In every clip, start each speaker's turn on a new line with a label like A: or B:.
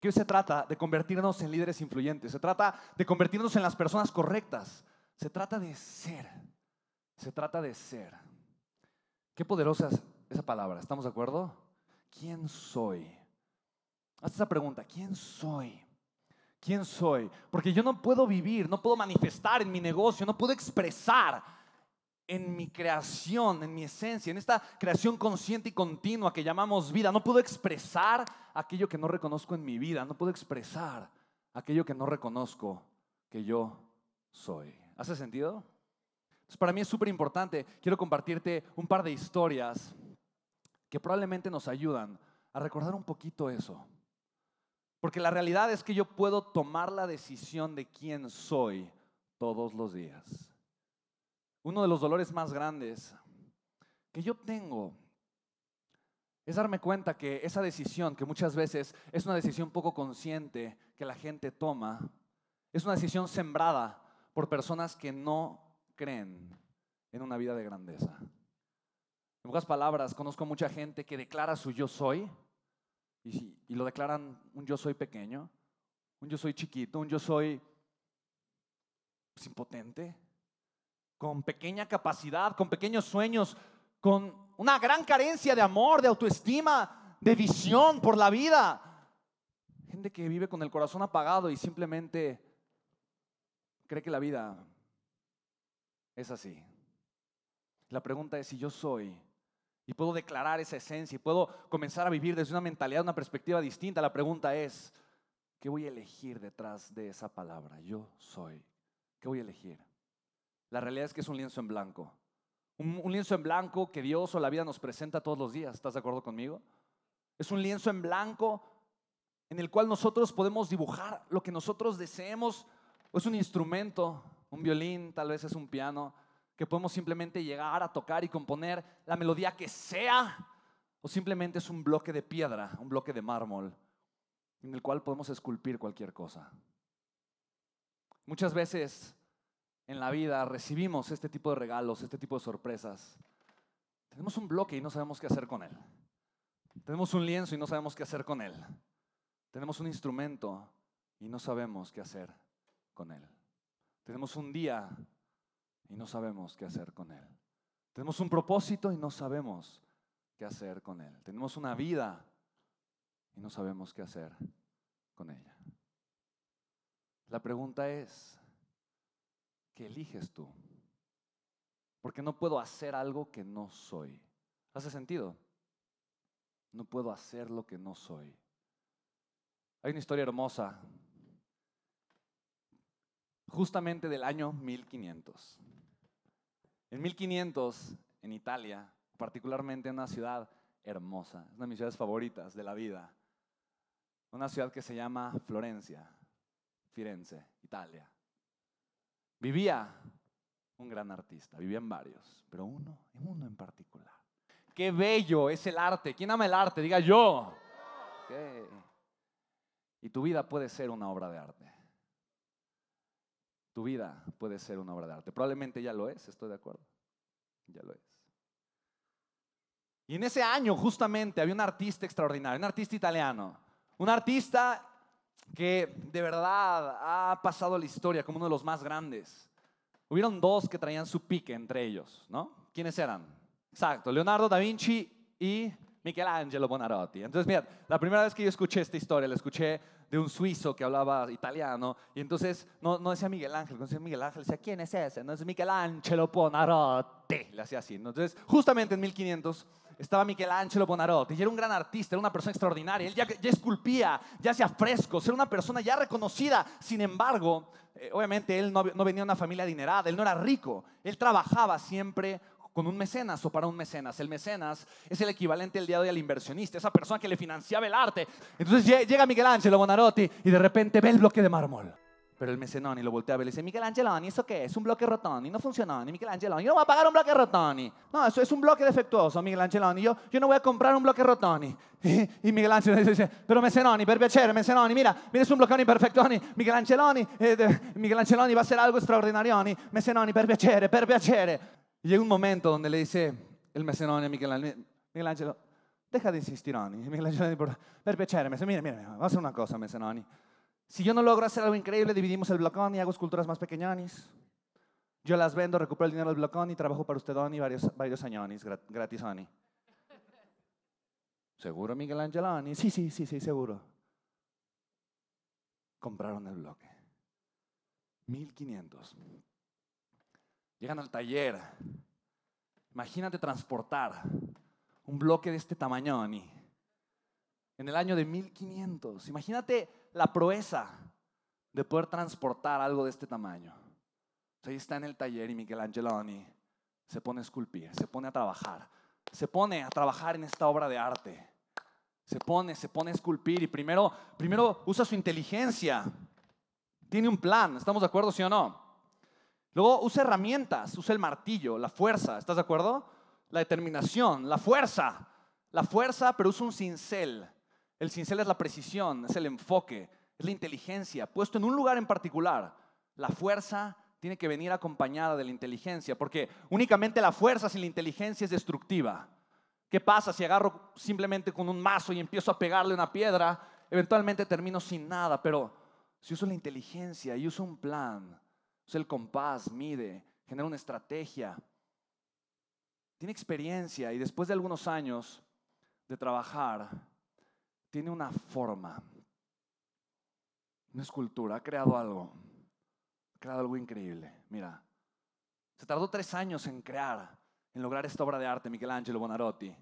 A: Que hoy se trata de convertirnos en líderes influyentes, se trata de convertirnos en las personas correctas, se trata de ser, se trata de ser. Qué poderosa es esa palabra, ¿estamos de acuerdo? ¿Quién soy? Haz esa pregunta, ¿quién soy? ¿Quién soy? Porque yo no puedo vivir, no puedo manifestar en mi negocio, no puedo expresar en mi creación, en mi esencia, en esta creación consciente y continua que llamamos vida. No puedo expresar aquello que no reconozco en mi vida, no puedo expresar aquello que no reconozco que yo soy. ¿Hace sentido? Para mí es súper importante. Quiero compartirte un par de historias que probablemente nos ayudan a recordar un poquito eso. Porque la realidad es que yo puedo tomar la decisión de quién soy todos los días. Uno de los dolores más grandes que yo tengo es darme cuenta que esa decisión, que muchas veces es una decisión poco consciente que la gente toma, es una decisión sembrada por personas que no creen en una vida de grandeza. En pocas palabras, conozco mucha gente que declara su yo soy, y, lo declaran un yo soy pequeño, un yo soy chiquito, un yo soy pues, impotente, con pequeña capacidad, con pequeños sueños, con una gran carencia de amor, de autoestima, de visión por la vida. Gente que vive con el corazón apagado y simplemente cree que la vida es así. La pregunta es si yo soy y puedo declarar esa esencia y puedo comenzar a vivir desde una mentalidad, una perspectiva distinta. La pregunta es, ¿qué voy a elegir detrás de esa palabra? Yo soy. ¿Qué voy a elegir? La realidad es que es un lienzo en blanco. Un, lienzo en blanco que Dios o la vida nos presenta todos los días. ¿Estás de acuerdo conmigo? Es un lienzo en blanco en el cual nosotros podemos dibujar lo que nosotros deseemos. Es un instrumento, un violín, tal vez es un piano que podemos simplemente llegar a tocar y componer la melodía que sea, o simplemente es un bloque de piedra, un bloque de mármol, en el cual podemos esculpir cualquier cosa. Muchas veces en la vida recibimos este tipo de regalos, este tipo de sorpresas. Tenemos un bloque y no sabemos qué hacer con él. Tenemos un lienzo y no sabemos qué hacer con él. Tenemos un instrumento y no sabemos qué hacer con él. Tenemos un día y no sabemos qué hacer con él. Tenemos un propósito y no sabemos qué hacer con él. Tenemos una vida y no sabemos qué hacer con ella. La pregunta es, ¿qué eliges tú? Porque no puedo hacer algo que no soy. ¿Hace sentido? No puedo hacer lo que no soy. Hay una historia hermosa, justamente del año 1500. En 1500, en Italia, particularmente en una ciudad hermosa, una de mis ciudades favoritas de la vida, una ciudad que se llama Florencia, Firenze, Italia. Vivía un gran artista, vivían varios, pero uno, uno en particular. Qué bello es el arte. ¿Quién ama el arte? Diga yo. Y tu vida puede ser una obra de arte. Tu vida puede ser una obra de arte. Probablemente ya lo es, estoy de acuerdo. Ya lo es. Y en ese año justamente había un artista extraordinario, un artista italiano, un artista que de verdad ha pasado la historia como uno de los más grandes. Hubieron dos que traían su pique entre ellos, ¿no? ¿Quiénes eran? Exacto, Leonardo da Vinci y Michelangelo Bonarotti. Entonces, mira, la primera vez que yo escuché esta historia, la escuché de un suizo que hablaba italiano, y entonces no, no decía Miguel Ángel, no decía Miguel Ángel, decía, ¿quién es ese? No es Michelangelo Bonarotti, le hacía así. Entonces, justamente en 1500 estaba Michelangelo Bonarotti, y era un gran artista, era una persona extraordinaria, él ya, ya esculpía, ya hacía frescos, era una persona ya reconocida, sin embargo, eh, obviamente él no, no venía de una familia adinerada, él no era rico, él trabajaba siempre con un mecenas o para un mecenas. El mecenas es el equivalente el día de hoy al inversionista, esa persona que le financiaba el arte. Entonces llega Miguel Ángel Bonarotti y de repente ve el bloque de mármol. Pero el mecenoni lo voltea a y le dice, Miguel Angeloni, ¿eso qué es? Un bloque Rotoni, no funcionó, ni Miguel Angeloni, yo no voy a pagar un bloque Rotoni. No, eso es un bloque defectuoso, Miguel Angeloni, yo, yo no voy a comprar un bloque Rotoni. Y, Miguel Angeloni dice, pero mecenoni, per piacere, mecenoni, mira, mira es un blocconi perfectoni, Miguel Angeloni, eh, Miguel Angeloni va a ser algo extraordinario, mecenoni, per piacere, per piacere. Y llega un momento donde le dice el mecenone a Miguel Ángel, deja de insistir, Oni. Michelangelo, per piacere, dice, mira, mira, vamos a hacer una cosa, me dice Oni. Si yo no logro hacer algo increíble, dividimos el blocón y hago esculturas más pequeñonis. Yo las vendo, recupero el dinero del blocón y trabajo para usted, Oni, varios, varios añonis, gratis, Oni. ¿Seguro, Miguel Angeloni? Sí, sí, sí, sí, seguro. Compraron el bloque. 1500. Llegan al taller. Imagínate transportar un bloque de este tamaño, Ani. En el año de 1500. Imagínate la proeza de poder transportar algo de este tamaño. ahí está en el taller y Miguel Angeloni se pone a esculpir, se pone a trabajar, se pone a trabajar en esta obra de arte. Se pone, se pone a esculpir y primero, primero usa su inteligencia. Tiene un plan, ¿estamos de acuerdo, sí o no? Luego usa herramientas, usa el martillo, la fuerza, ¿estás de acuerdo? La determinación, la fuerza. La fuerza, pero usa un cincel. El cincel es la precisión, es el enfoque, es la inteligencia, puesto en un lugar en particular. La fuerza tiene que venir acompañada de la inteligencia, porque únicamente la fuerza sin la inteligencia es destructiva. ¿Qué pasa si agarro simplemente con un mazo y empiezo a pegarle una piedra? Eventualmente termino sin nada, pero si uso la inteligencia y uso un plan, uso el compás, mide, genera una estrategia, tiene experiencia y después de algunos años de trabajar, tiene una forma, una escultura, ha creado algo, ha creado algo increíble. Mira, se tardó tres años en crear en lograr esta obra de arte, Michelangelo Bonarotti.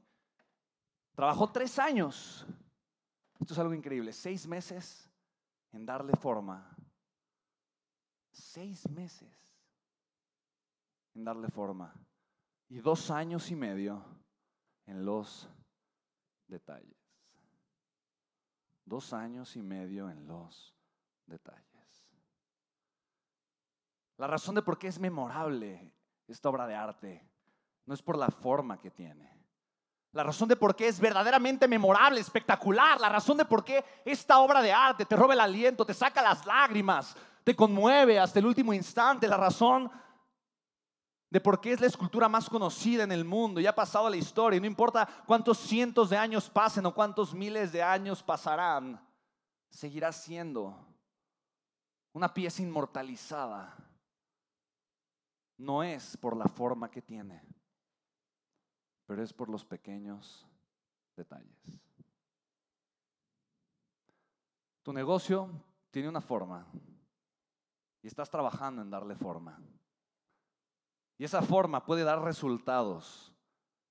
A: Trabajó tres años. Esto es algo increíble. Seis meses en darle forma. Seis meses en darle forma. Y dos años y medio en los detalles. Dos años y medio en los detalles. La razón de por qué es memorable esta obra de arte no es por la forma que tiene. La razón de por qué es verdaderamente memorable, espectacular. La razón de por qué esta obra de arte te roba el aliento, te saca las lágrimas, te conmueve hasta el último instante. La razón de por qué es la escultura más conocida en el mundo y ha pasado la historia. Y no importa cuántos cientos de años pasen o cuántos miles de años pasarán, seguirá siendo una pieza inmortalizada. No es por la forma que tiene pero es por los pequeños detalles. Tu negocio tiene una forma y estás trabajando en darle forma. Y esa forma puede dar resultados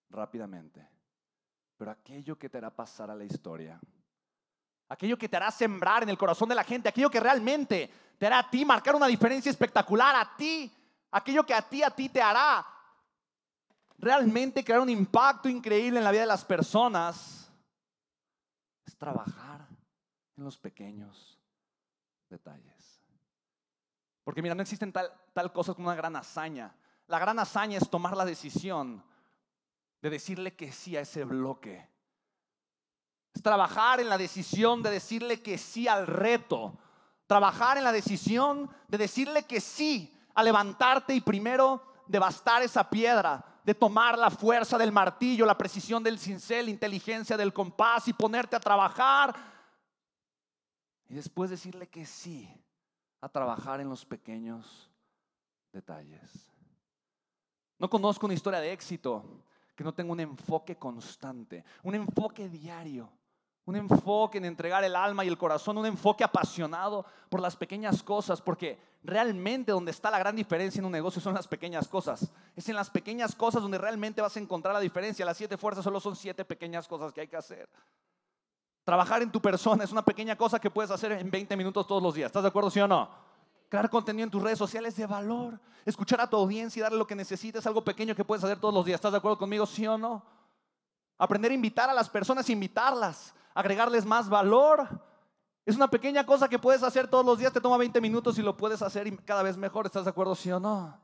A: rápidamente, pero aquello que te hará pasar a la historia, aquello que te hará sembrar en el corazón de la gente, aquello que realmente te hará a ti marcar una diferencia espectacular, a ti, aquello que a ti, a ti te hará realmente crear un impacto increíble en la vida de las personas es trabajar en los pequeños detalles. Porque mira, no existen tal, tal cosa como una gran hazaña. La gran hazaña es tomar la decisión de decirle que sí a ese bloque. Es trabajar en la decisión de decirle que sí al reto. Trabajar en la decisión de decirle que sí a levantarte y primero devastar esa piedra, de tomar la fuerza del martillo, la precisión del cincel, la inteligencia del compás y ponerte a trabajar. Y después decirle que sí a trabajar en los pequeños detalles. No conozco una historia de éxito que no tenga un enfoque constante, un enfoque diario un enfoque en entregar el alma y el corazón, un enfoque apasionado por las pequeñas cosas, porque realmente donde está la gran diferencia en un negocio son las pequeñas cosas. Es en las pequeñas cosas donde realmente vas a encontrar la diferencia. Las siete fuerzas solo son siete pequeñas cosas que hay que hacer. Trabajar en tu persona es una pequeña cosa que puedes hacer en 20 minutos todos los días. ¿Estás de acuerdo, sí o no? Crear contenido en tus redes sociales de valor. Escuchar a tu audiencia y darle lo que necesites, algo pequeño que puedes hacer todos los días. ¿Estás de acuerdo conmigo, sí o no? Aprender a invitar a las personas, invitarlas agregarles más valor. Es una pequeña cosa que puedes hacer todos los días, te toma 20 minutos y lo puedes hacer cada vez mejor. ¿Estás de acuerdo, sí o no?